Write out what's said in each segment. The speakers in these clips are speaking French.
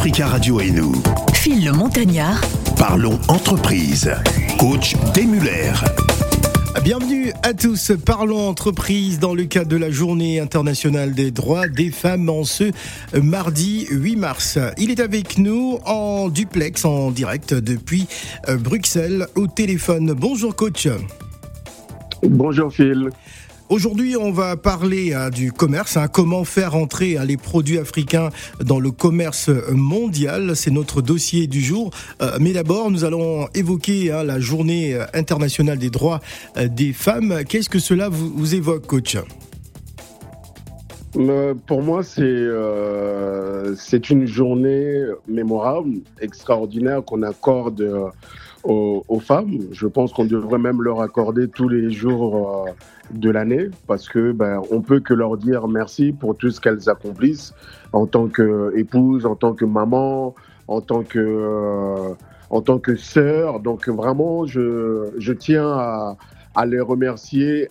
Africa Radio et nous. Phil le Montagnard. Parlons entreprise. Coach Demuller. Bienvenue à tous. Parlons entreprise dans le cadre de la Journée internationale des droits des femmes en ce mardi 8 mars. Il est avec nous en duplex, en direct depuis euh, Bruxelles au téléphone. Bonjour coach. Bonjour Phil. Aujourd'hui, on va parler hein, du commerce, hein, comment faire entrer hein, les produits africains dans le commerce mondial? C'est notre dossier du jour. Euh, mais d'abord, nous allons évoquer la journée internationale des droits euh, des femmes. Qu'est-ce que cela vous, évoque, coach? Euh, pour moi, c'est une journée mémorable, extraordinaire qu'on accorde aux, femmes. Je pense qu'on devrait même leur accorder tous les jours euh, de l'année parce que ben, on peut que leur dire merci pour tout ce qu'elles accomplissent en tant qu'épouse, en tant que maman, en tant que euh, en tant que sœur. Donc vraiment, je, je tiens à, à les remercier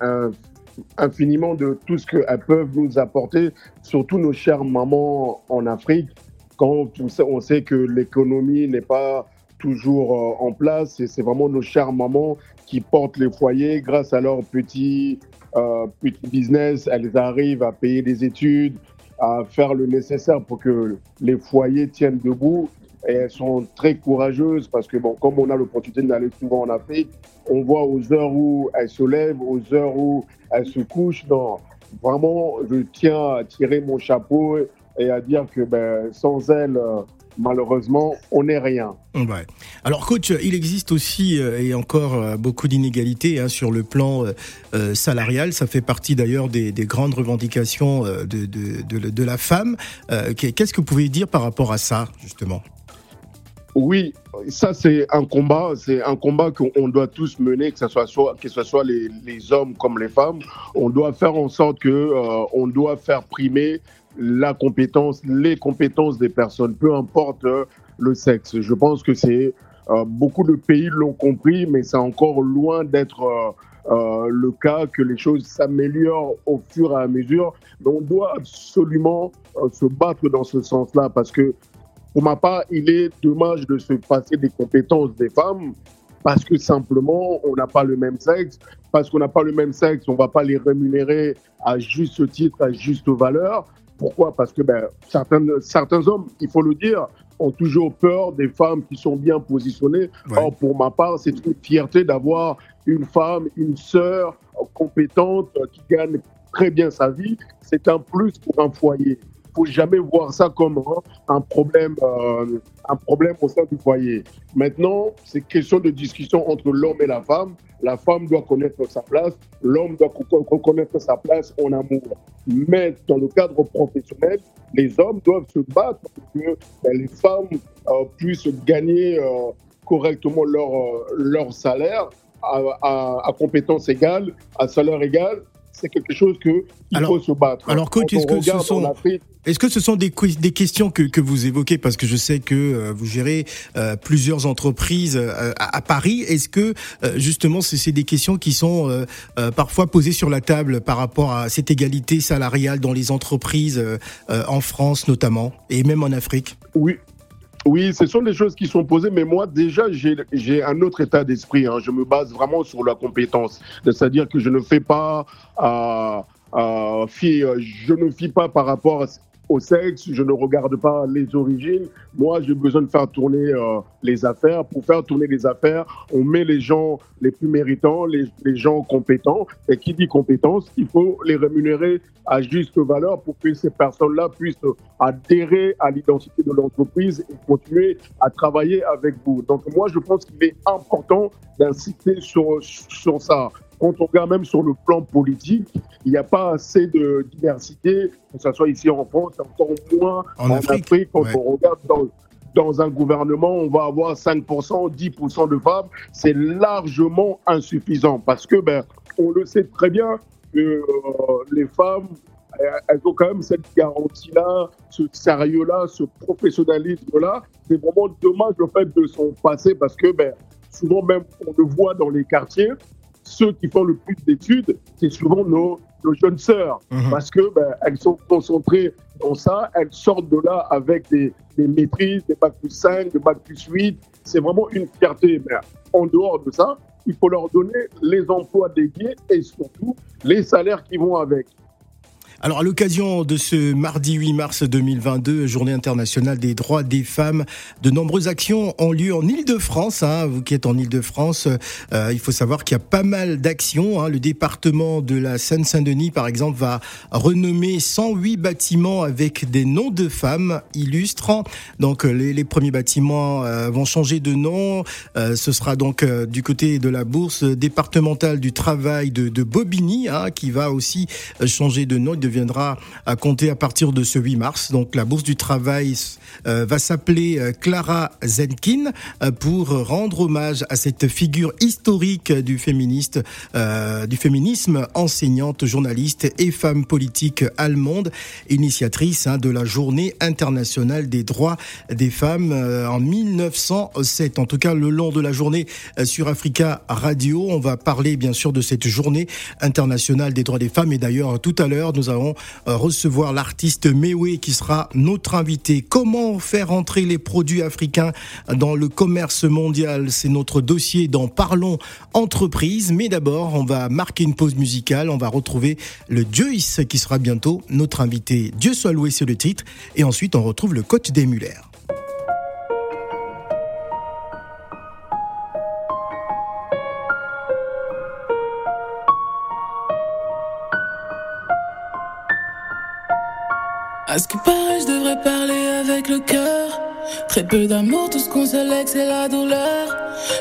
infiniment de tout ce qu'elles peuvent nous apporter, surtout nos chères mamans en Afrique. Quand on sait que l'économie n'est pas toujours euh, en place. Et c'est vraiment nos chères mamans qui portent les foyers grâce à leur petit, euh, petit business. Elles arrivent à payer des études, à faire le nécessaire pour que les foyers tiennent debout. Et elles sont très courageuses parce que, bon, comme on a l'opportunité d'aller souvent en Afrique, on voit aux heures où elles se lèvent, aux heures où elles se couchent. Non, vraiment, je tiens à tirer mon chapeau et à dire que ben, sans elles, euh, malheureusement, on n'est rien. Ouais. Alors, coach, il existe aussi euh, et encore euh, beaucoup d'inégalités hein, sur le plan euh, salarial. Ça fait partie d'ailleurs des, grandes revendications de, de, la femme. Qu'est-ce que vous pouvez dire par rapport à ça, justement? Oui, ça c'est un combat, c'est un combat qu'on doit tous mener, que ce soit, soit que ce soit les, les, hommes comme les femmes. On doit faire en sorte que on doit faire primer la compétence, les compétences des personnes, peu importe euh, le sexe. Je pense que c'est euh, beaucoup de pays l'ont compris, mais c'est encore loin d'être euh, le cas que les choses s'améliorent au fur et à mesure. Mais on doit absolument se battre dans ce sens-là parce que, pour ma part, il est dommage de se passer des compétences des femmes parce que simplement on n'a pas le même sexe, parce qu'on n'a pas le même sexe, on ne va pas les rémunérer à juste titre, à juste valeur. Pourquoi? Parce que ben, certains, certains hommes, il faut le dire, ont toujours peur des femmes qui sont bien positionnées. Or, pour ma part, c'est une fierté d'avoir une femme, une sœur compétente qui gagne très bien sa vie. C'est un plus pour un foyer faut jamais voir ça comme hein, un problème, euh, un problème au sein du foyer. Maintenant, c'est question de discussion entre l'homme et la femme. La femme doit connaître sa place, l'homme doit connaître sa place en amour. Mais dans le cadre professionnel, les hommes doivent se battre pour que ben, les femmes euh, puissent gagner euh, correctement leur, leur salaire à, à, à compétences égales, à salaire égal, c'est quelque chose qu'il faut se battre. Alors, coach, est-ce que, ce sont, est-ce que ce sont des, questions que, vous évoquez? Parce que je sais que euh, vous gérez euh, plusieurs entreprises euh, à, Paris. Est-ce que, justement, c'est des questions qui sont parfois posées sur la table par rapport à cette égalité salariale dans les entreprises, en France notamment, et même en Afrique? Oui, oui, ce sont des choses qui sont posées, mais moi déjà j'ai un autre état d'esprit. Hein. Je me base vraiment sur la compétence, c'est-à-dire que je ne fais pas, je ne fie pas par rapport au sexe, je ne regarde pas les origines. Moi, j'ai besoin de faire tourner euh, les affaires. Pour faire tourner les affaires, on met les gens les plus méritants, les, gens compétents. Et qui dit compétence, il faut les rémunérer à juste valeur pour que ces personnes-là puissent adhérer à l'identité de l'entreprise et continuer à travailler avec vous. Donc moi, je pense qu'il est important d'insister sur ça quand on regarde même sur le plan politique, il n'y a pas assez de diversité, que ce soit ici en France, encore moins en, Afrique. Quand on regarde dans, dans un gouvernement, on va avoir 5%, 10% de femmes. C'est largement insuffisant parce que, ben, on le sait très bien que euh, les femmes, elles ont quand même cette garantie-là, ce sérieux-là, ce professionnalisme-là. C'est vraiment dommage le fait de son passé parce que, ben, souvent même, on le voit dans les quartiers, ceux qui font le plus d'études, c'est souvent nos nos jeunes sœurs, mhm. parce que ben, elles sont concentrées dans ça, elles sortent de là avec des, des maîtrises, des bac plus 5, des bac plus 8. C'est vraiment une fierté. Mais en dehors de ça, il faut leur donner les emplois dédiés et surtout les salaires qui vont avec. Alors, à l'occasion de ce mardi 8 mars 2022, journée internationale des droits des femmes, de nombreuses actions ont lieu en Ile-de-France. Hein. Vous qui êtes en Ile-de-France, euh, il faut savoir qu'il y a pas mal d'actions. Hein. Le département de la Seine-Saint-Denis, par exemple, va renommer 108 bâtiments avec des noms de femmes illustres. Donc, les, les premiers bâtiments euh, vont changer de nom. Euh, ce sera donc euh, du côté de la bourse départementale du travail de, de Bobigny, hein, qui va aussi changer de nom viendra à compter à partir de ce 8 mars. Donc la Bourse du Travail va s'appeler euh, Clara Zenkin euh, pour rendre hommage à cette figure historique du féministe, du féminisme, enseignante, journaliste et femme politique allemande, initiatrice hein, de la Journée internationale des droits des femmes en 1907. En tout cas, le long de la journée sur Africa Radio, on va parler bien sûr de cette Journée internationale des droits des femmes. Et d'ailleurs, tout à l'heure, nous allons recevoir l'artiste Mewe qui sera notre invité. Comment faire entrer les produits africains dans le commerce mondial? C'est notre dossier dans Parlons entreprise. Mais d'abord, on va marquer une pause musicale. On va retrouver le Joyce qui sera bientôt notre invité. Dieu soit loué, sur le titre. Et ensuite, on retrouve le coach des Muller. À ce qui paraît, je devrais parler avec le cœur. Très peu d'amour, tout ce qu'on se c'est la douleur.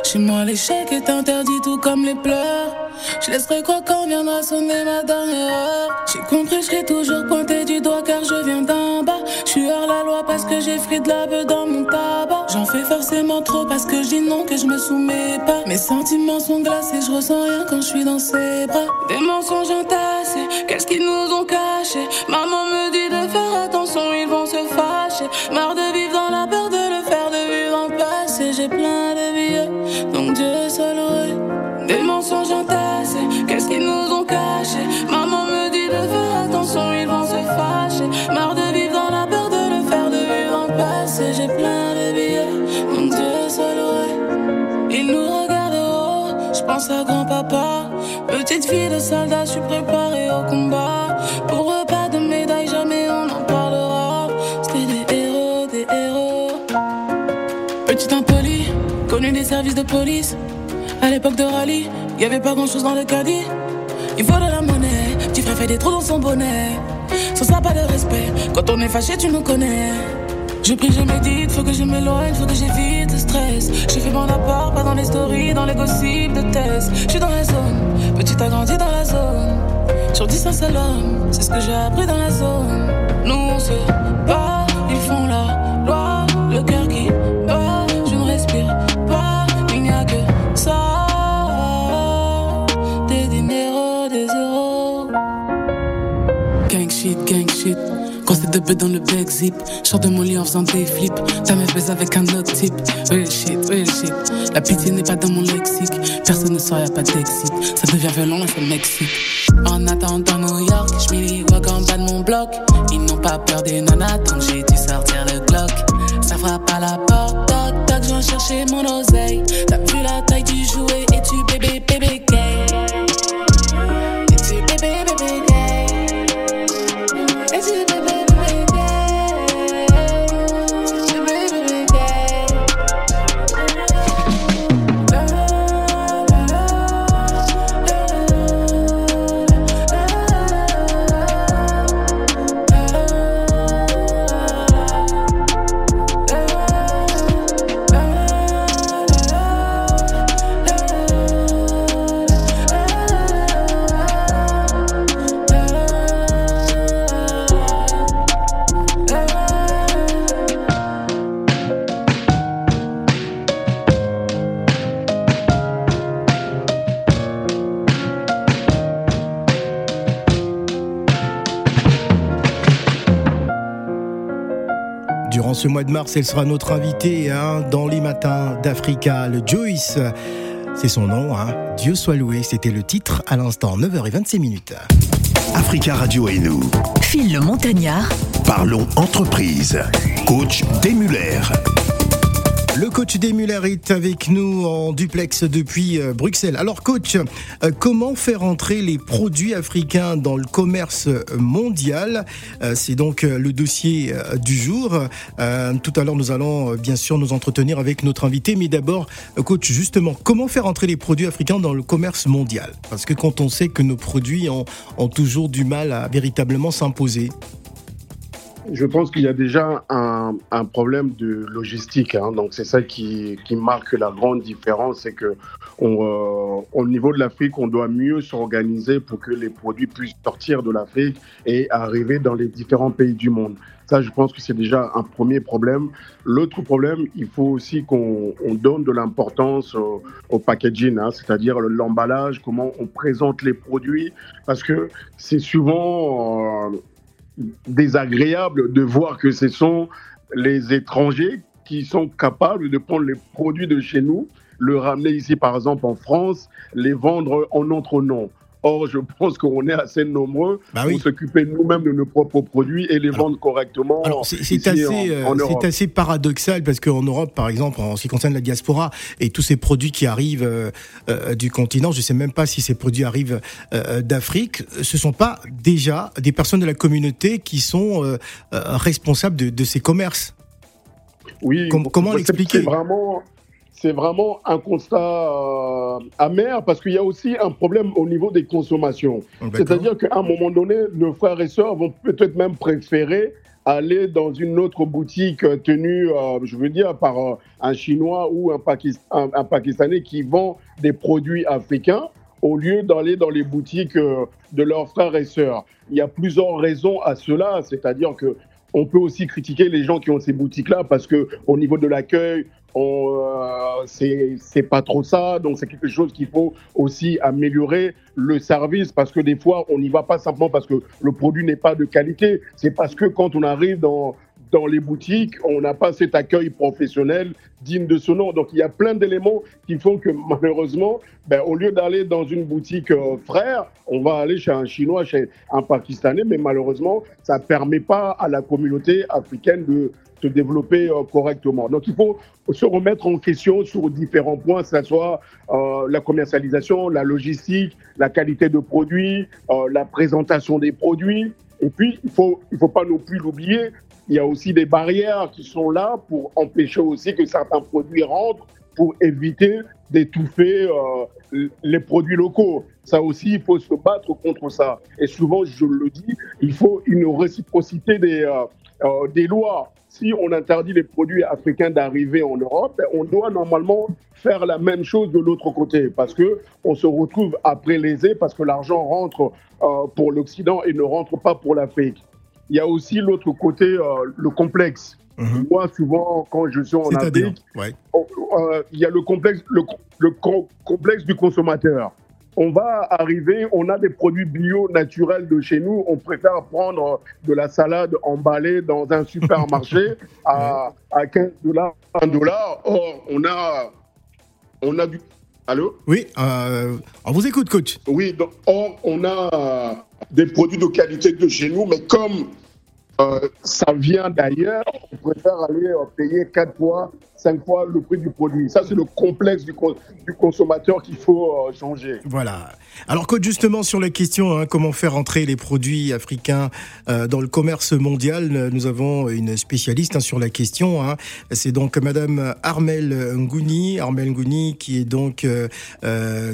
Chez moi, l'échec est interdit, tout comme les pleurs. Je laisserai quoi quand viendra sonner ma dernière heure. J'ai compris, je serai toujours pointé du doigt car je viens d'en bas. Je suis hors la loi parce que j'ai frit de la beuh dans mon tabac. J'en fais forcément trop parce que je dis non, que je me soumets pas. Mes sentiments sont glacés, je ressens rien quand je suis dans ses bras. Des mensonges entassés, qu'est-ce qu'ils nous ont soldat, je suis préparée au combat. Pour eux, pas de médaille, jamais on en parlera. C'était des héros, des héros. Petit impoli, connu des services de police. À l'époque de rallye, y avait pas grand chose dans le caddie. Il faut de la monnaie, petit frère fait des trous dans son bonnet. Sans ça, pas de respect. Quand on est fâché, tu nous connais. Je prie, je médite, faut que je m'éloigne, faut que j'évite le stress. J'ai fait mon apport, pas dans les stories, dans les gossips de test. Je suis dans la zone, petit a grandi dans la zone. Sur 10 un seul homme, c'est ce que j'ai appris dans la zone. Nous on se bat, ils font la loi, le cœur qui de bête dans le back zip. Sors de mon lit en faisant des flips. Ta meuf baise avec un autre type. Real shit, real shit. La pitié n'est pas dans mon lexique. Personne ne sort, y'a pas d'exit. Ça devient violent, c'est le Mexique. En attendant New York, les vois en bas de mon bloc. Ils n'ont pas peur des nanas, donc j'ai dû sortir le Glock. Ça frappe à la porte, toc toc, je viens chercher mon oseille. T'as vu la taille du jouet? Et tu bébé bébé gay? Et tu bébé bébé ce mois de mars, elle sera notre invitée hein, dans les matins d'Africa. Le Joyce, c'est son nom. Hein. Dieu soit loué, c'était le titre à l'instant, 9h26 minutes. Africa Radio et nous. Phil le Montagnard. Parlons entreprise. Coach Muller. Le coach des Muller est avec nous en duplex depuis euh, Bruxelles. Alors coach, euh, comment faire entrer les produits africains dans le commerce mondial? Euh, C'est donc le dossier du jour. Tout à l'heure, nous allons bien sûr nous entretenir avec notre invité. Mais d'abord, coach, justement, comment faire entrer les produits africains dans le commerce mondial? Parce que quand on sait que nos produits ont toujours du mal à véritablement s'imposer je pense qu'il y a déjà un, problème de logistique. Hein. Donc c'est ça qui, marque la grande différence, c'est que euh, au niveau de l'Afrique, on doit mieux s'organiser pour que les produits puissent sortir de l'Afrique et arriver dans les différents pays du monde. Ça, je pense que c'est déjà un premier problème. L'autre problème, il faut aussi qu'on donne de l'importance au, au, packaging, hein, c'est-à-dire l'emballage, comment on présente les produits, parce que c'est souvent euh, désagréable de voir que ce sont les étrangers qui sont capables de prendre les produits de chez nous, le ramener ici par exemple en France, les vendre en notre nom. Or, je pense qu'on est assez nombreux bah pour s'occuper nous-mêmes de nos propres produits et les vendre correctement. c'est assez, euh, assez, paradoxal parce qu'en Europe, par exemple, en ce qui concerne la diaspora et tous ces produits qui arrivent euh, euh, du continent, je ne sais même pas si ces produits arrivent d'Afrique, ce ne sont pas déjà des personnes de la communauté qui sont responsables de, ces commerces. Oui. comment l'expliquer? Vraiment c'est vraiment un constat euh, amer parce qu'il y a aussi un problème au niveau des consommations. C'est-à-dire qu'à un moment donné, nos frères et sœurs vont peut-être même préférer aller dans une autre boutique tenue, euh, je veux dire, par euh, un Chinois ou un, un, Pakistanais qui vend des produits africains au lieu d'aller dans les boutiques de leurs frères et sœurs. Il y a plusieurs raisons à cela, c'est-à-dire que on peut aussi critiquer les gens qui ont ces boutiques-là parce que au niveau de l'accueil, euh, c'est pas trop ça. Donc c'est quelque chose qu'il faut aussi améliorer le service parce que des fois on n'y va pas simplement parce que le produit n'est pas de qualité. C'est parce que quand on arrive dans dans les boutiques, on n'a pas cet accueil professionnel digne de ce nom. Donc il y a plein d'éléments qui font que malheureusement, ben, au lieu d'aller dans une boutique euh, frère, on va aller chez un Chinois, chez un Pakistanais, mais malheureusement, ça ne permet pas à la communauté africaine de se développer euh, correctement. Donc il faut se remettre en question sur différents points, que ce soit euh, la commercialisation, la logistique, la qualité de produits, la présentation des produits. Et puis, il ne faut, il faut pas non plus l'oublier, il y a aussi des barrières qui sont là pour empêcher aussi que certains produits rentrent, pour éviter d'étouffer euh, les produits locaux. Ça aussi, il faut se battre contre ça. Et souvent, je le dis, il faut une réciprocité des, euh, euh, des lois. Si on interdit les produits africains d'arriver en Europe, on doit normalement faire la même chose de l'autre côté, parce que on se retrouve après lésé, parce que l'argent rentre pour l'Occident et ne rentre pas pour l'Afrique il y a aussi l'autre côté, euh, le complexe. Mhm. Moi, souvent, quand je suis en Afrique, euh, il y a le complexe, le, complexe du consommateur. On va arriver, on a des produits bio naturels de chez nous. On préfère prendre de la salade emballée dans un supermarché à, à 15 dollars, 1 dollar. Or, on a, on a du. Allô Oui, euh, on vous écoute, coach. Oui, donc, or, on a des produits de qualité de chez nous, mais comme euh, ça vient d'ailleurs, on préfère aller euh, payer quatre fois, cinq fois le prix du produit. Ça, c'est le complexe du, consommateur qu'il faut euh, changer. Voilà. Alors, justement, sur la question, hein, comment faire entrer les produits africains dans le commerce mondial, nous avons une spécialiste hein, sur la question. Hein. C'est donc Madame Armel Ngouni, Armel Ngouni, qui est donc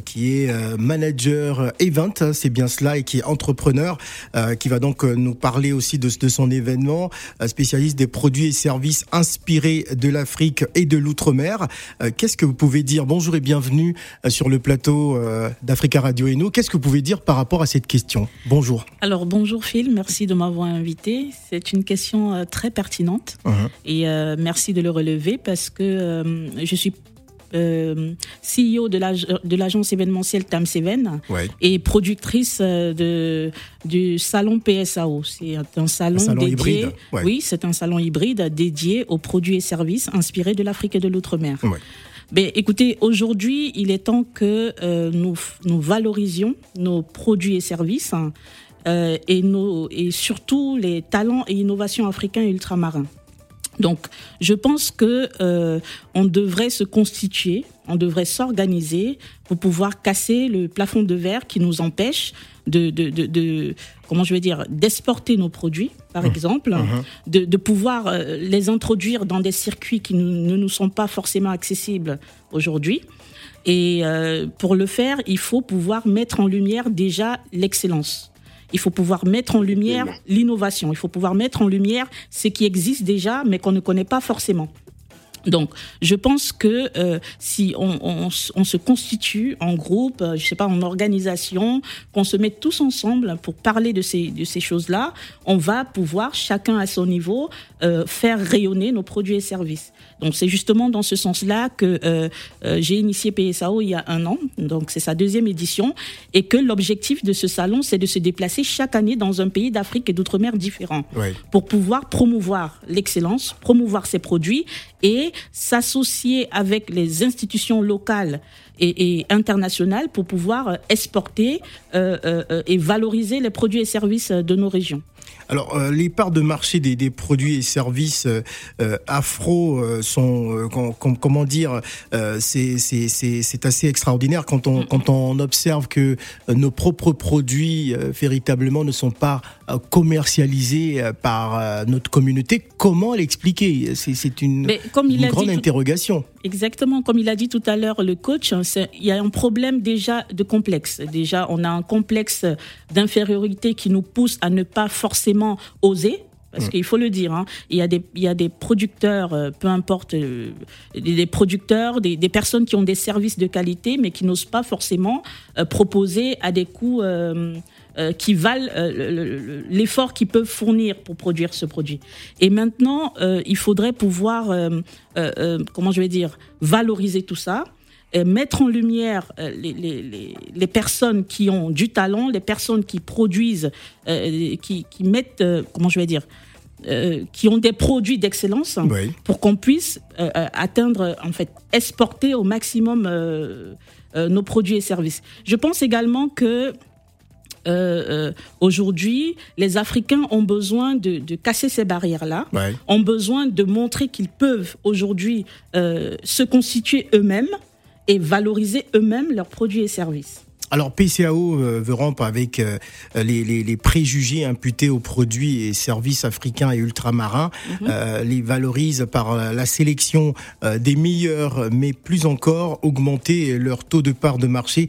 qui est manager event, c'est bien cela, et qui est entrepreneur, qui va donc nous parler aussi de, de son événement, spécialiste des produits et services inspirés de l'Afrique et de l'outre-mer. Euh, qu'est-ce que vous pouvez dire? Bonjour et bienvenue euh, sur le plateau euh, d'Africa Radio et nous. Qu'est-ce que vous pouvez dire par rapport à cette question? Bonjour. Alors bonjour Phil, merci de m'avoir invité. C'est une question très pertinente uh-huh. et merci de le relever parce que je suis euh, CEO de l'agence événementielle Tam Seven et productrice euh, de, du salon PSAO. C'est un salon, dédié. Oui, c'est un salon hybride dédié aux produits et services inspirés de l'Afrique et de l'outre-mer. Ben, écoutez, aujourd'hui, il est temps que euh, nous, nous valorisions nos produits et services. Hein, et, nos, et surtout les talents et innovations africains et ultramarins. Donc, je pense que euh, on devrait se constituer, on devrait s'organiser pour pouvoir casser le plafond de verre qui nous empêche de, de, de, de comment je vais dire, d'exporter nos produits, par mmh. exemple, mmh. de, de, pouvoir euh, les introduire dans des circuits qui ne nous sont pas forcément accessibles aujourd'hui. Et euh, pour le faire, il faut pouvoir mettre en lumière déjà l'excellence. Il faut pouvoir mettre en lumière l'innovation. Il faut pouvoir mettre en lumière ce qui existe déjà, mais qu'on ne connaît pas forcément. Donc, je pense que euh, si on, on, on, se constitue en groupe, euh, je sais pas, en organisation, qu'on se mette tous ensemble pour parler de ces, de ces choses-là, on va pouvoir, chacun à son niveau, euh, faire rayonner nos produits et services. Donc, c'est justement dans ce sens-là que euh, euh j'ai initié PSAO il y a un an, donc c'est sa deuxième édition, et que l'objectif de ce salon, c'est de se déplacer chaque année dans un pays d'Afrique et d'outre-mer différents, oui. pour pouvoir promouvoir l'excellence, promouvoir ses produits et s'associer avec les institutions locales et, internationales pour pouvoir exporter euh, euh, et valoriser les produits et services de nos régions. Alors, euh, les parts de marché des, des produits et services euh, euh afro euh, sont, com, comment dire, c'est assez extraordinaire quand on, quand on observe que nos propres produits véritablement ne sont pas commercialisés par notre communauté. Comment l'expliquer? C'est une, une grande interrogation. Exactement, comme il a dit tout à l'heure le coach, hein, il y a un problème déjà de complexe. Déjà, on a un complexe d'infériorité qui nous pousse à ne pas forcément oser parce mm. qu'il faut le dire, hein, il, y a des, il y a des producteurs, euh, peu importe, euh, des producteurs, des, des, personnes qui ont des services de qualité, mais qui n'osent pas forcément euh, proposer à des coûts qui valent l'effort qu'ils peuvent fournir pour produire ce produit. Et maintenant, il faudrait pouvoir, comment je vais dire, valoriser tout ça mettre en lumière les, les, les, personnes qui ont du talent, les personnes qui produisent, euh, qui, qui, mettent, euh, comment je vais dire, euh, qui ont des produits d'excellence oui. pour qu'on puisse atteindre, en fait, exporter au maximum nos produits et services. Je pense également que euh, euh, aujourd'hui, les Africains ont besoin de, de casser ces barrières-là, ont besoin de montrer qu'ils peuvent aujourd'hui euh, se constituer eux-mêmes et valoriser eux-mêmes leurs produits et services. Alors PCAO euh, veut rompre avec euh, les, les, les, préjugés imputés aux produits et services africains et ultramarins, -hmm. euh, les valorise par la sélection des meilleurs, mais plus encore augmenter leur taux de part de marché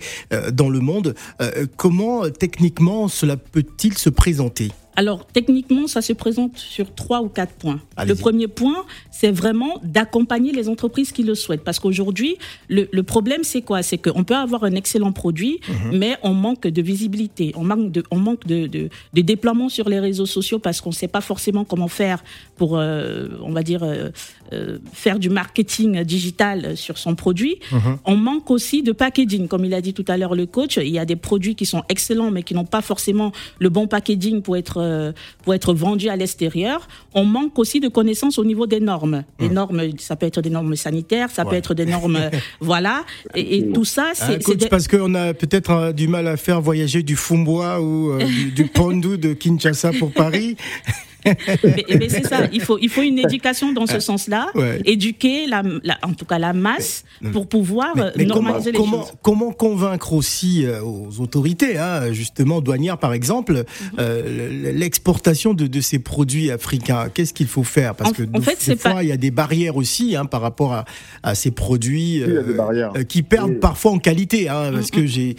dans le monde. Euh, comment techniquement cela peut-il se présenter? Alors techniquement, ça se présente sur trois ou quatre points. Le premier point, c'est vraiment d'accompagner les entreprises qui le souhaitent. Parce qu'aujourd'hui, le, le, problème, c'est quoi? C'est qu'on peut avoir un excellent produit, -hmm. mais on manque de visibilité, on manque de, on manque de, de, de déploiement sur les réseaux sociaux parce qu'on ne sait pas forcément comment faire pour, euh, on va dire, euh, euh, faire du marketing digital sur son produit. -hmm. On manque aussi de packaging. Comme il a dit tout à l'heure le coach, il y a des produits qui sont excellents, mais qui n'ont pas forcément le bon packaging pour être euh, pour être vendu à l'extérieur. On manque aussi de connaissances au niveau des normes. Les mmh. normes, ça peut être des normes sanitaires, ça ouais. peut être des normes, voilà. Et, et, tout ça, c'est ah, des... parce qu'on a peut-être euh, du mal à faire voyager du Fumbois ou euh, du, du Pondu de Kinshasa pour Paris. mais, mais c'est ça, il faut, il faut une éducation dans ce sens-là, ouais. éduquer la, la, en tout cas la masse mais, pour pouvoir mais, mais normaliser comment, les comment, choses. Comment convaincre aussi euh, aux autorités, hein, justement douanières par exemple, mm -hmm. euh, l'exportation de, de, ces produits africains? Qu'est-ce qu'il faut faire? Parce en, que en fait, des fois, pas... il y a des barrières aussi hein, par rapport à, à ces produits euh, qui perdent oui. parfois en qualité. Hein, parce mm -hmm. que j'ai,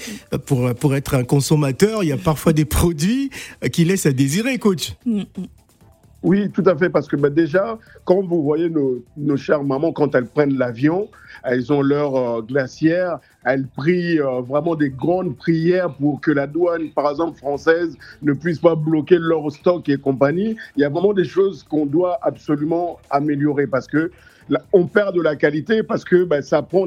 pour, pour être un consommateur, il y a parfois des produits qui laissent à désirer, coach. Mm -hmm. Oui, tout à fait, parce que bah, déjà, quand vous voyez nos, nos chères mamans, quand elles prennent l'avion, elles ont leur euh, glacière, elles prient euh, vraiment des grandes prières pour que la douane, par exemple française, ne puisse pas bloquer leur stock et compagnie. Il y a vraiment des choses qu'on doit absolument améliorer parce que on perd de la qualité parce que ben, ça prend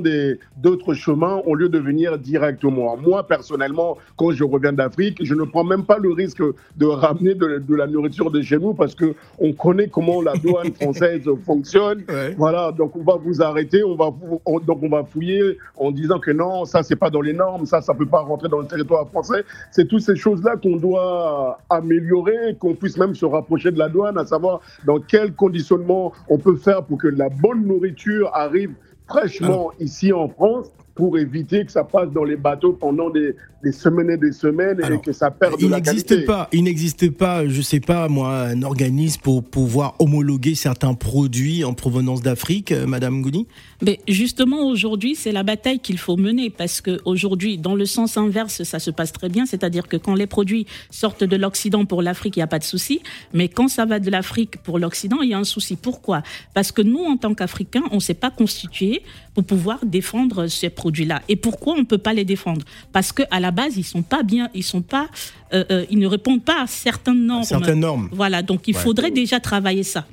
d'autres chemins au lieu de venir directement. Moi, personnellement, quand je reviens d'Afrique, je ne prends même pas le risque de ramener de, la nourriture de chez nous parce que on connaît comment la douane française fonctionne. Voilà, donc on va vous arrêter, on va, donc on va fouiller en disant que non, ça c'est pas dans les normes, ça ça peut pas rentrer dans le territoire français. C'est toutes ces choses-là qu'on doit améliorer, qu'on puisse même se rapprocher de la douane, à savoir dans quel conditionnement on peut faire pour que la bonne nourriture arrive fraîchement ici en France pour éviter que ça passe dans les bateaux pendant des, semaines et des semaines et que ça perde il de la qualité. Pas, il n'existe pas, je sais pas moi, un organisme pour pouvoir homologuer certains produits en provenance d'Afrique, euh, Madame Gouni Mais justement, aujourd'hui, c'est la bataille qu'il faut mener parce qu'aujourd'hui, dans le sens inverse, ça se passe très bien, c'est-à-dire que quand les produits sortent de l'Occident pour l'Afrique, il n'y a pas de souci, mais quand ça va de l'Afrique pour l'Occident, il y a un souci. Pourquoi? Parce que nous, en tant qu'Africains, on ne s'est pas constitué pour pouvoir défendre ces produits Et pourquoi on ne peut pas les défendre? Parce qu'à la base, ils sont pas bien, ils sont pas, euh, euh, ils ne répondent pas à certaines normes. Certaines normes. Voilà, donc il faudrait déjà travailler ça.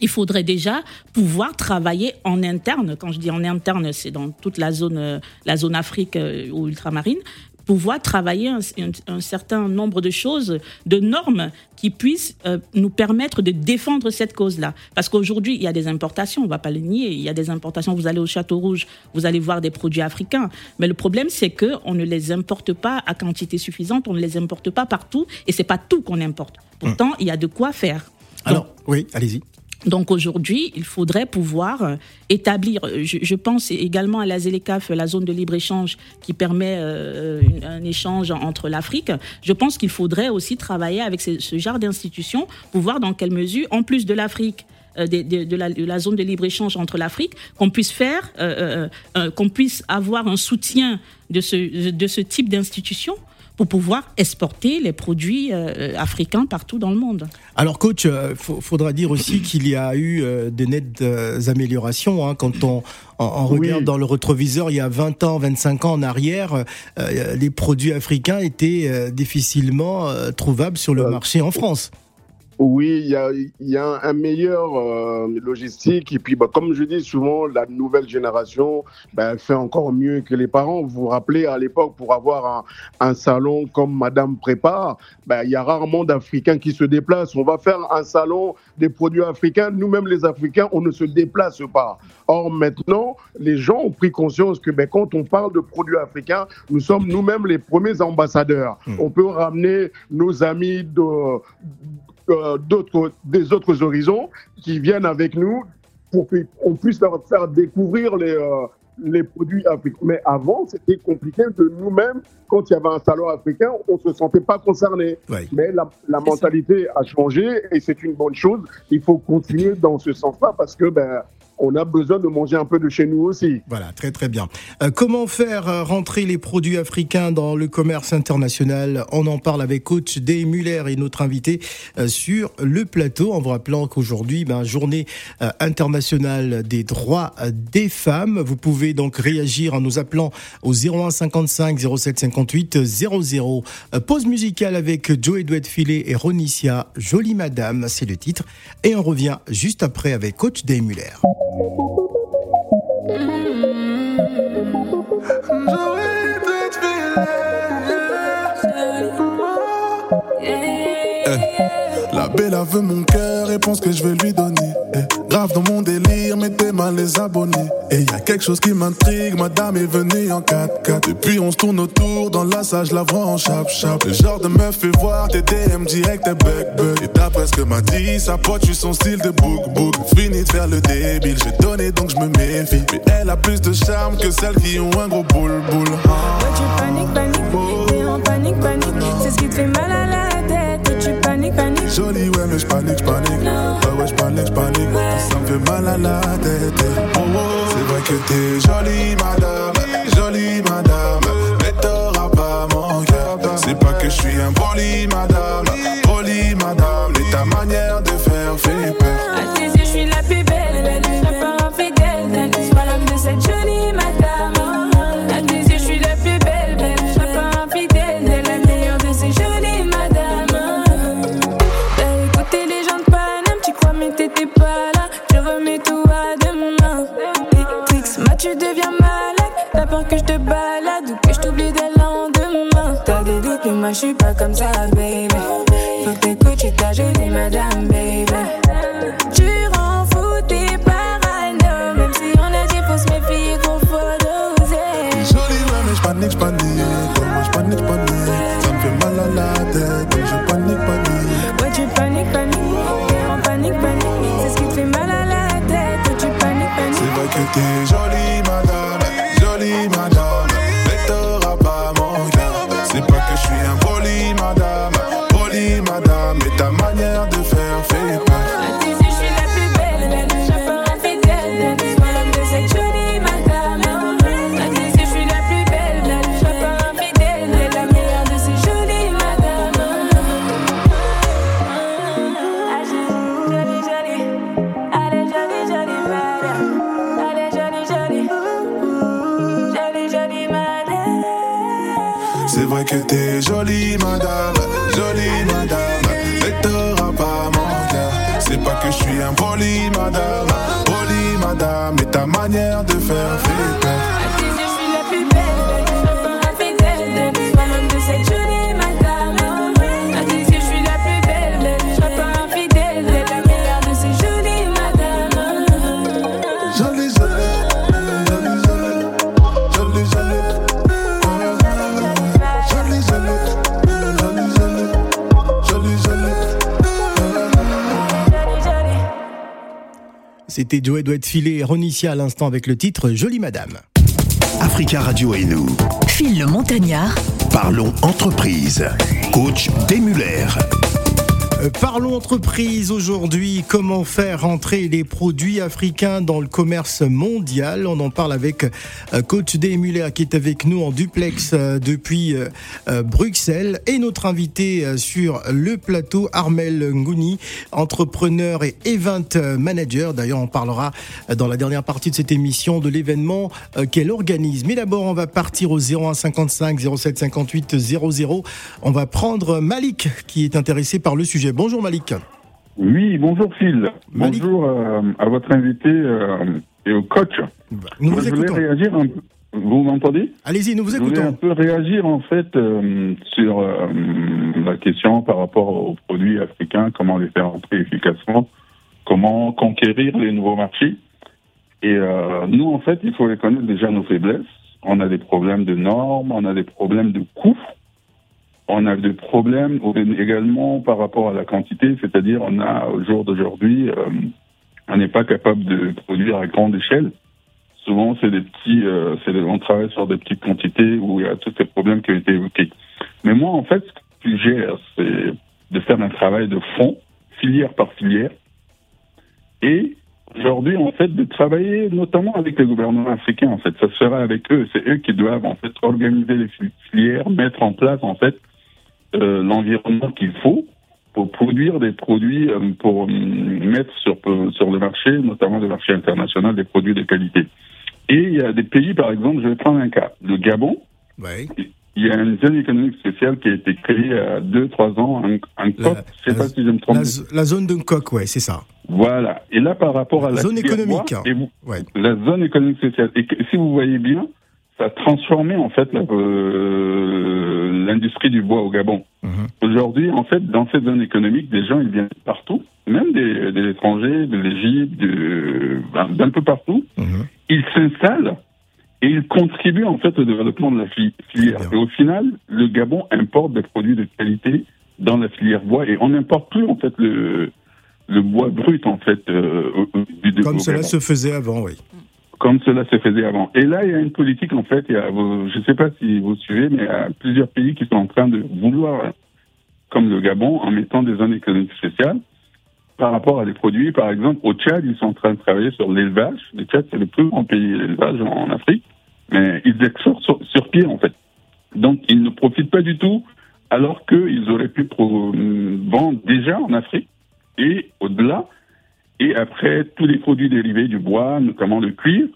Il faudrait déjà pouvoir travailler en interne. Quand je dis en interne, c'est dans toute la zone, euh, la zone Afrique ou ultramarine pouvoir travailler un, certain nombre de choses, de normes qui puissent euh, nous permettre de défendre cette cause-là. Parce qu'aujourd'hui, il y a des importations, on ne va pas le nier, il y a des importations, vous allez au Château Rouge, vous allez voir des produits africains. Mais le problème, c'est qu'on ne les importe pas à quantité suffisante, on ne les importe pas partout, et c'est pas tout qu'on importe. Pourtant, il y a de quoi faire. Alors, oui, allez-y. Donc aujourd'hui, il faudrait pouvoir euh, établir, euh, je, pense également à la ZLECAF, la zone de libre-échange qui permet euh, un échange entre l'Afrique. Je pense qu'il faudrait aussi travailler avec ce, genre d'institutions pour voir dans quelle mesure, en plus de l'Afrique, de, la, zone de libre-échange entre l'Afrique, qu'on puisse faire, qu'on puisse avoir un soutien de ce, de ce type d'institutions pour pouvoir exporter les produits euh, africains partout dans le monde. Alors coach, il euh, faudra dire aussi qu'il y a eu euh, de nettes améliorations. Hein, quand on, regarde dans le rétroviseur, il y a 20 ans, 25 ans en arrière, les produits africains étaient difficilement trouvables sur le marché en France. Oui, il y a, y a, un meilleur euh, logistique. Et puis, bah, comme je dis souvent, la nouvelle génération bah, fait encore mieux que les parents. Vous vous rappelez, à l'époque, pour avoir un, un, salon comme Madame Prépare, bah, il y a rarement d'Africains qui se déplacent. On va faire un salon des produits africains. Nous-mêmes, les Africains, on ne se déplace pas. Or, maintenant, les gens ont pris conscience que ben, quand on parle de produits africains, nous sommes nous-mêmes les premiers ambassadeurs. Mmh. On peut ramener nos amis de euh, d'autres, des autres horizons qui viennent avec nous pour qu'on puisse leur faire découvrir les, euh, les produits africains. Mais avant, c'était compliqué de nous-mêmes, quand il y avait un salon africain, on ne se sentait pas concerné. Mais la, la mentalité a changé et c'est une bonne chose. Il faut continuer dans ce sens-là parce que ben, on a besoin de manger un peu de chez nous aussi. Voilà, très très bien. Euh, comment faire euh, rentrer les produits africains dans le commerce international? On en parle avec coach Day Muller et notre invité euh, sur le plateau, en vous rappelant qu'aujourd'hui, ben, journée internationale des droits des femmes. Vous pouvez donc réagir en nous appelant au 01 55 07 58 00. Pause musicale avec Joe Edouard Filet et Ronicia, Jolie Madame, c'est le titre. Et on revient juste après avec coach Day Muller. La belle a veut mon cœur et pense que je vais lui donner. Eh, grave dans mon délire, mettez mal les abonnés. Et y a quelque chose qui m'intrigue, madame est venue en 4x4. Depuis on se tourne autour, dans la salle, je la vois en chap chap. Le genre de meuf fait voir tes DM direct, tes bug bug. Et d'après ce que m'a dit, sa pote, tu son style de book book. Fini de faire le débile, j'ai donné donc je me méfie. Mais elle a plus de charme que celles qui ont un gros boule boule. Ah. tu paniques, paniques, t'es en panique, panique. C'est ce qui te fait mal à Jolie, ouais, mais je panique, je panique. Ouais, ouais, je panique, je panique. Ça me fait mal à la tête. Oh, oh. C'est vrai que t'es jolie, madame. Jolie, madame. Mais t'auras pas mon cœur. C'est pas que je suis un poli, madame. Poli, madame. Et ta manière de faire fait peur. Moi je suis pas comme ça, baby. Faut que t'écoutes, tu ta jolie madame, C'était Joey doit être filé et Ronicia à l'instant avec le titre Jolie Madame. Africa Radio et nous. Phil le Montagnard, Parlons entreprise. Coach Demuller. Euh, Parlons entreprise aujourd'hui. Comment faire entrer les produits africains dans le commerce mondial? On en parle avec euh, coach. Muller qui est avec nous en duplex euh, depuis Bruxelles et notre invité sur le plateau Armel Ngouni, entrepreneur et event manager. D'ailleurs, on parlera dans la dernière partie de cette émission de l'événement qu'elle organise. Mais d'abord, on va partir au 01 55 07 58 00. On va prendre Malik qui est intéressé par le sujet. Bonjour Malik. Oui, bonjour Phil. Malik. Bonjour euh, à votre invité euh, et au coach. Nous vous je voulais écoutons. réagir un peu. Vous m'entendez? Allez-y, nous vous Je voulais un écoutons. peu réagir en fait euh, sur la question par rapport aux produits africains, comment les faire entrer efficacement, comment conquérir les nouveaux marchés. Et nous, en fait, il faut reconnaître déjà nos faiblesses. On a des problèmes de normes, on a des problèmes de coûts, on a des problèmes également par rapport à la quantité, c'est-à-dire on a au jour d'aujourd'hui, euh, on n'est pas capable de produire à grande échelle. Souvent, c'est des petits, euh, des- on travaille sur des petites quantités où il y a tous ces problèmes qui ont été évoqués. Mais moi, en fait, ce que je gère, c'est de faire un travail de fond, filière par filière, et aujourd'hui, en fait, de travailler notamment avec les gouvernements africains. En fait, ça se fera avec eux. C'est eux qui doivent en fait organiser les fili- filières, mettre en place en fait l'environnement qu'il faut pour produire des produits euh, pour euh, mettre sur sur le marché, notamment le marché international, des produits de qualité. Et il y a des pays, par exemple, je vais prendre un cas, le Gabon. Ouais. Il y a une zone économique spéciale qui a été créée il y a deux, trois ans, un, un La- je sais pas si je me trompe. La, zone de coq, ouais, c'est ça. Voilà. Et là, par rapport à la Zone économique, bois, hein. et vous- Ouais. la zone économique spéciale. Et que- si vous voyez bien, ça a transformé en fait euh, l'industrie du bois au Gabon. Mhm. Aujourd'hui, en fait, dans cette zone économique, des gens ils viennent partout, même des, des étrangers, de l'Égypte, ben, d'un peu partout. Mhm. Ils s'installent et ils contribuent en fait au développement de la fi- filière. Et au final, le Gabon importe des produits de qualité dans la filière bois et on n'importe plus en fait le le bois brut en fait euh, du Comme cela Gabon se faisait avant, oui. Comme cela se faisait avant. Et là, il y a une politique, en fait, il y a, je ne sais pas si vous suivez, mais il y a plusieurs pays qui sont en train de vouloir, comme le Gabon, en mettant des zones économiques spéciales par rapport à des produits. Par exemple, au Tchad, ils sont en train de travailler sur l'élevage. Le Tchad, c'est le plus grand pays d'élevage en Afrique, mais ils exportent sur, sur pied, en fait. Donc, ils ne profitent pas du tout, alors qu'ils auraient pu vendre déjà en Afrique et au-delà. Et après, tous les produits dérivés du bois, notamment le cuir,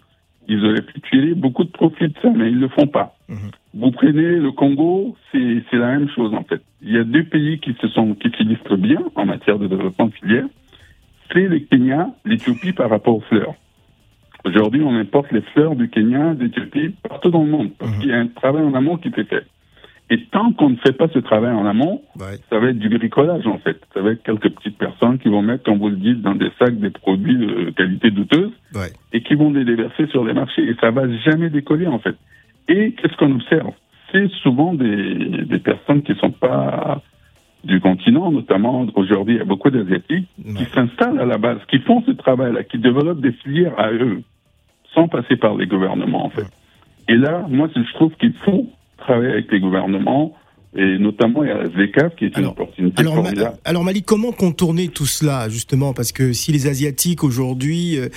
ils auraient pu tirer beaucoup de profit de ça, mais ils ne le font pas. Mhm. Vous prenez le Congo, c'est la même chose en fait. Il y a deux pays qui se sont qui s'illustrent bien en matière de développement de filière. C'est le Kenya, l'Éthiopie par rapport aux fleurs. Aujourd'hui, on importe les fleurs du Kenya, d'Éthiopie, partout dans le monde, parce qu'il y a un travail en amont qui est fait. Et tant qu'on ne fait pas ce travail en amont, ça va être du bricolage en fait. Ça va être quelques petites personnes qui vont mettre, comme vous le dites, dans des sacs des produits de qualité douteuse et qui vont les déverser sur les marchés. Et ça va jamais décoller en fait. Et qu'est-ce qu'on observe? C'est souvent des, des personnes qui sont pas du continent, notamment aujourd'hui, il y a beaucoup d'Asiatiques qui s'installent à la base, qui font ce travail-là, qui développent des filières à eux, sans passer par les gouvernements en fait. Et là, moi, je trouve qu'il faut travailler avec les gouvernements, et notamment il y a la qui est une opportunité alors, formidable. alors Malik, comment contourner tout cela justement? Parce que si les Asiatiques aujourd'hui euh,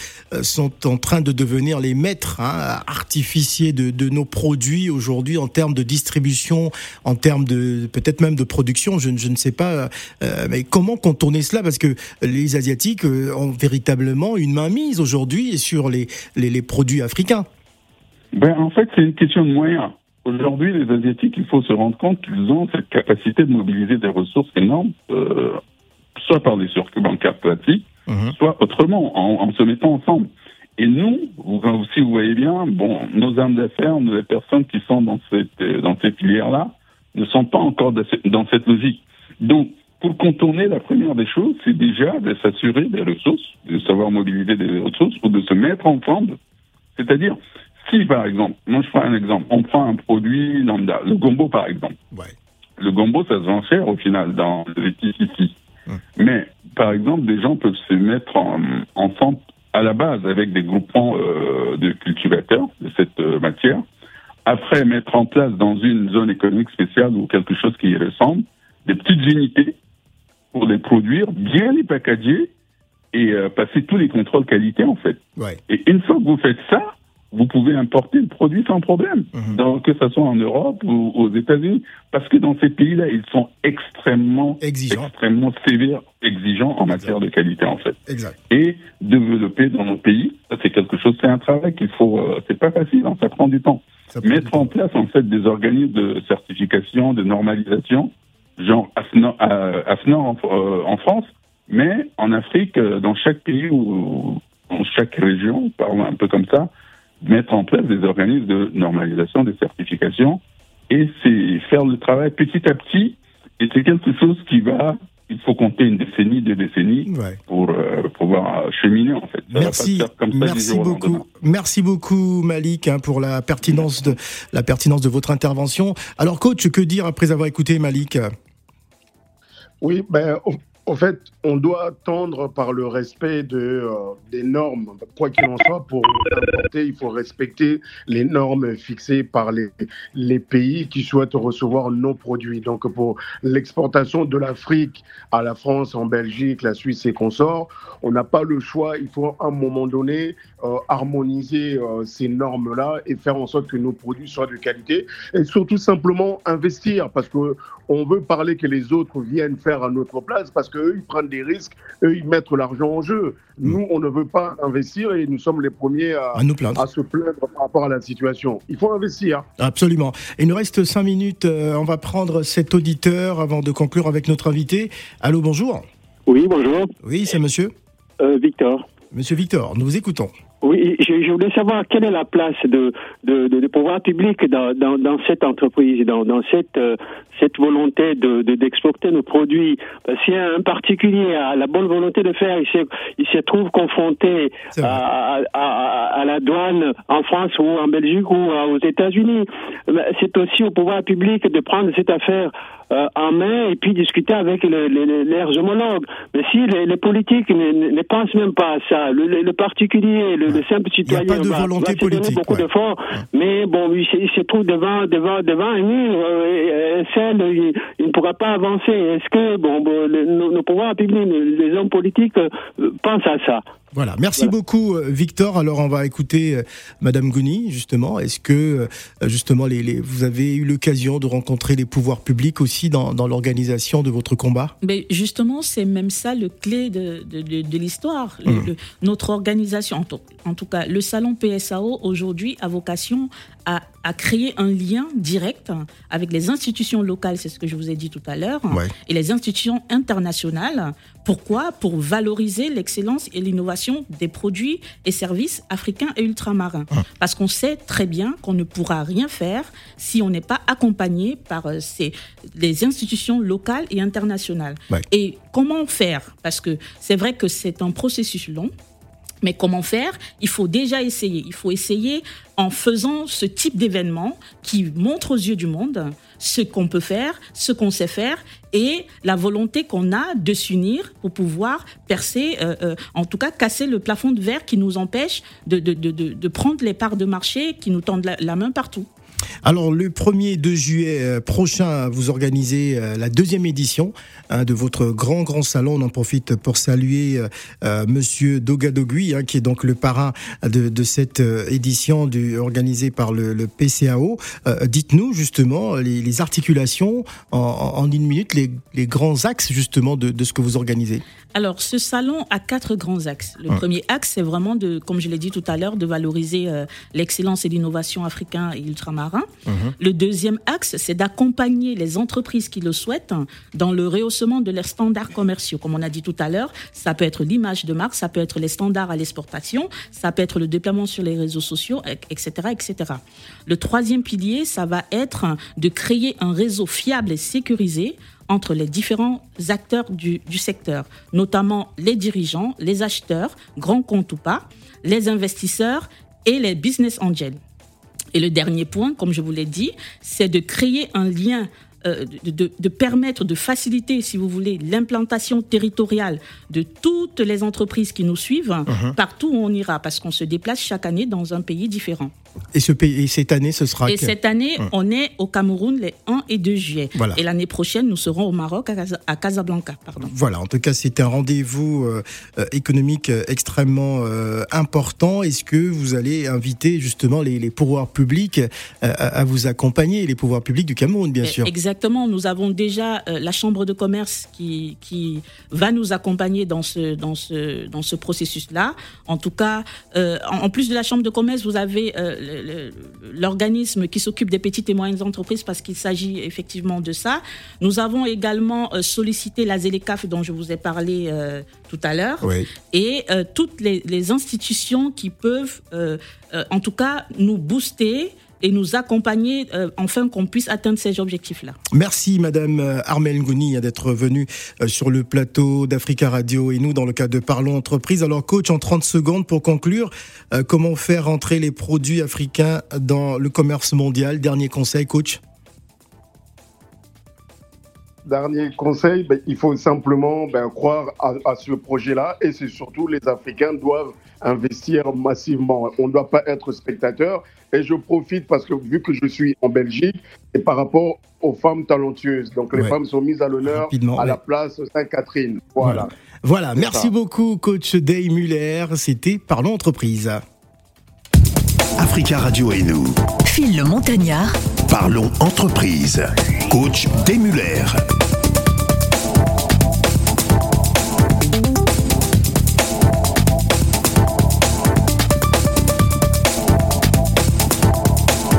sont en train de devenir les maîtres hein, artificiers de, de, nos produits aujourd'hui en termes de distribution, en termes de peut-être même de production, je, je ne sais pas, euh, mais comment contourner cela? Parce que les Asiatiques euh, ont véritablement une main mise aujourd'hui sur les, les, les produits africains. Ben, en fait, c'est une question de moyens. Aujourd'hui, les Asiatiques, il faut se rendre compte qu'ils ont cette capacité de mobiliser des ressources énormes, euh, soit par des circuits bancaires classiques, mhm. soit autrement, en, se mettant ensemble. Et nous, vous, si vous voyez bien, bon, nos âmes d'affaires, les personnes qui sont dans cette, dans cette filière-là, ne sont pas encore dans cette logique. Donc, pour contourner, la première des choses, c'est déjà de s'assurer des ressources, de savoir mobiliser des ressources ou de se mettre ensemble. C'est-à-dire, si, par exemple, moi je prends un exemple, on prend un produit lambda, le gombo par exemple. Le gombo, ça se vend cher au final dans les ici. Hum. Mais, par exemple, des gens peuvent se mettre en, ensemble à la base avec des groupements euh, de cultivateurs de cette euh, matière. Après, mettre en place dans une zone économique spéciale ou quelque chose qui y ressemble, des petites unités pour les produire, bien les packager et euh, passer tous les contrôles qualité en fait. Et une fois que vous faites ça, vous pouvez importer le produit sans problème, mhm. donc, que ce soit en Europe ou aux États-Unis, parce que dans ces pays-là, ils sont extrêmement exigeants, extrêmement sévères, exigeants en matière de qualité en fait. Exact. Et développer dans nos pays, c'est quelque chose, c'est un travail qu'il faut, euh, c'est pas facile, hein, ça prend du temps. Mettre en place en fait des organismes de certification, de normalisation, genre AFNOR, euh, en, France, mais en Afrique, euh, dans chaque pays ou dans chaque région, parlons un peu comme ça, mettre en place des organismes de normalisation, des certifications, et c'est faire le travail petit à petit, et c'est quelque chose qui va il faut compter une décennie, deux décennies pour euh, pouvoir cheminer en fait. merci, merci beaucoup, merci beaucoup Malik hein, pour la pertinence de la pertinence de votre intervention. Alors coach, que dire après avoir écouté Malik? Oui, ben en fait, on doit tendre par le respect de, euh, des normes. Quoi qu'il en soit, pour importer, il faut respecter les normes fixées par les, les pays qui souhaitent recevoir nos produits. Donc, pour l'exportation de l'Afrique à la France, en Belgique, la Suisse et consorts, on n'a pas le choix. Il faut à un moment donné euh, harmoniser euh, ces normes-là et faire en sorte que nos produits soient de qualité et surtout simplement investir parce que on veut parler que les autres viennent faire à notre place parce qu'eux, ils prennent des risques, eux, ils mettent l'argent en jeu. Mm. Nous, on ne veut pas investir et nous sommes les premiers à, à, nous plaindre. à se plaindre par rapport à la situation. Il faut investir. Absolument. Il nous reste cinq minutes. Euh, on va prendre cet auditeur avant de conclure avec notre invité. Allô, bonjour. Oui, bonjour. Oui, c'est monsieur Victor. Monsieur Victor, nous vous écoutons. Oui, je, voulais savoir quelle est la place de, de, de, pouvoir public dans, dans, dans, cette entreprise, dans, dans cette, euh, cette volonté de, d'exporter nos produits. Parce qu'il y a un particulier a la bonne volonté de faire, il se, il se trouve confronté à, à, à, la douane en France ou en Belgique ou aux États-Unis. C'est aussi au pouvoir public de prendre cette affaire euh, en main et puis discuter avec les, les, leurs homologues. Mais si les, les politiques ne, ne, pensent même pas à ça, le, le particulier, le, simple citoyen il a pas de volonté politique, beaucoup d'efforts, mais bon, il se, il se, trouve devant, devant, devant un mur, euh, il, il, ne pourra pas avancer. Est-ce que bon, bon nos, nos, pouvoirs publics, les hommes politiques euh, pensent à ça? Voilà, merci beaucoup euh, Victor. Alors on va écouter euh, Madame Gouni justement. Est-ce que euh, justement les, les, vous avez eu l'occasion de rencontrer les pouvoirs publics aussi dans, dans l'organisation de votre combat? Mais justement, c'est même ça le clé de, de, de, de l'histoire. Mmh. Notre organisation, en tout, en tout, cas, le salon PSAO aujourd'hui a vocation à à créer un lien direct avec les institutions locales, c'est ce que je vous ai dit tout à l'heure, et les institutions internationales. Pourquoi? Pour valoriser l'excellence et l'innovation des produits et services africains et ultramarins. Ah. Parce qu'on sait très bien qu'on ne pourra rien faire si on n'est pas accompagné par euh, ces, les institutions locales et internationales. Et comment faire? Parce que c'est vrai que c'est un processus long. Mais comment faire? Il faut déjà essayer. Il faut essayer en faisant ce type d'événement qui montre aux yeux du monde ce qu'on peut faire, ce qu'on sait faire et la volonté qu'on a de s'unir pour pouvoir percer, euh, euh, en tout cas casser le plafond de verre qui nous empêche de, de, de, de prendre les parts de marché qui nous tendent la main partout. Alors le 1er 2 juillet euh, prochain, vous organisez euh, la deuxième édition hein, de votre grand grand salon. On en profite pour saluer euh, Monsieur Dogadogui, hein, qui est donc le parrain de, cette édition du, organisée par le, PCAO. Dites-nous justement les, articulations en, une minute, les, grands axes justement de, ce que vous organisez. Alors, ce salon a quatre grands axes. Le premier axe, c'est vraiment de, comme je l'ai dit tout à l'heure, de valoriser l'excellence et l'innovation africain et ultramarin Le deuxième axe, c'est d'accompagner les entreprises qui le souhaitent dans le rehaussement de leurs standards commerciaux. Comme on a dit tout à l'heure, ça peut être l'image de marque, ça peut être les standards à l'exportation, ça peut être le déploiement sur les réseaux sociaux, etc., etc. Le troisième pilier, ça va être de créer un réseau fiable et sécurisé entre les différents acteurs du, secteur, notamment les dirigeants, les acheteurs, grands comptes ou pas, les investisseurs et les business angels. Et le dernier point, comme je vous l'ai dit, c'est de créer un lien euh, de, permettre de faciliter, si vous voulez, l'implantation territoriale de toutes les entreprises qui nous suivent uh-huh. partout où on ira, parce qu'on se déplace chaque année dans un pays différent. Et, ce pays, cette année, ce sera Et cette année, hum. on est au Cameroun les 1 et 2 juillet. Et l'année prochaine, nous serons au Maroc, à Casablanca. Pardon. Voilà, en tout cas, c'est un rendez-vous euh, euh, économique extrêmement important. Est-ce que vous allez inviter justement les, les pouvoirs publics à, vous accompagner, les pouvoirs publics du Cameroun, bien sûr? Exactement exactement. Nous avons déjà euh, la Chambre de commerce qui, qui va nous accompagner dans ce, dans ce, dans ce processus-là. En tout cas, euh, en, plus de la Chambre de commerce, vous avez euh, l'organisme qui s'occupe des petites et moyennes entreprises parce qu'il s'agit effectivement de ça. Nous avons également sollicité la ZELECAF dont je vous ai parlé tout à l'heure et toutes les, les, institutions qui peuvent, en tout cas, nous booster et nous accompagner euh, enfin qu'on puisse atteindre ces objectifs-là. Merci Madame euh, Armel Ngouni d'être venue euh, sur le plateau d'Africa Radio et nous dans le cadre de Parlons Entreprise. Alors coach, en 30 secondes pour conclure, comment faire entrer les produits africains dans le commerce mondial? Dernier conseil coach Dernier conseil, ben, il faut simplement ben, croire à, ce projet-là et c'est surtout les Africains doivent investir massivement. On ne doit pas être spectateur. Et je profite parce que vu que je suis en Belgique et par rapport aux femmes talentueuses, donc les femmes sont mises à l'honneur à la place Sainte-Catherine. Voilà. Voilà, merci beaucoup coach Day Muller. C'était Parlons Entreprise. Africa Radio et nous. Phil le Montagnard. Parlons Entreprise. Coach Day Muller.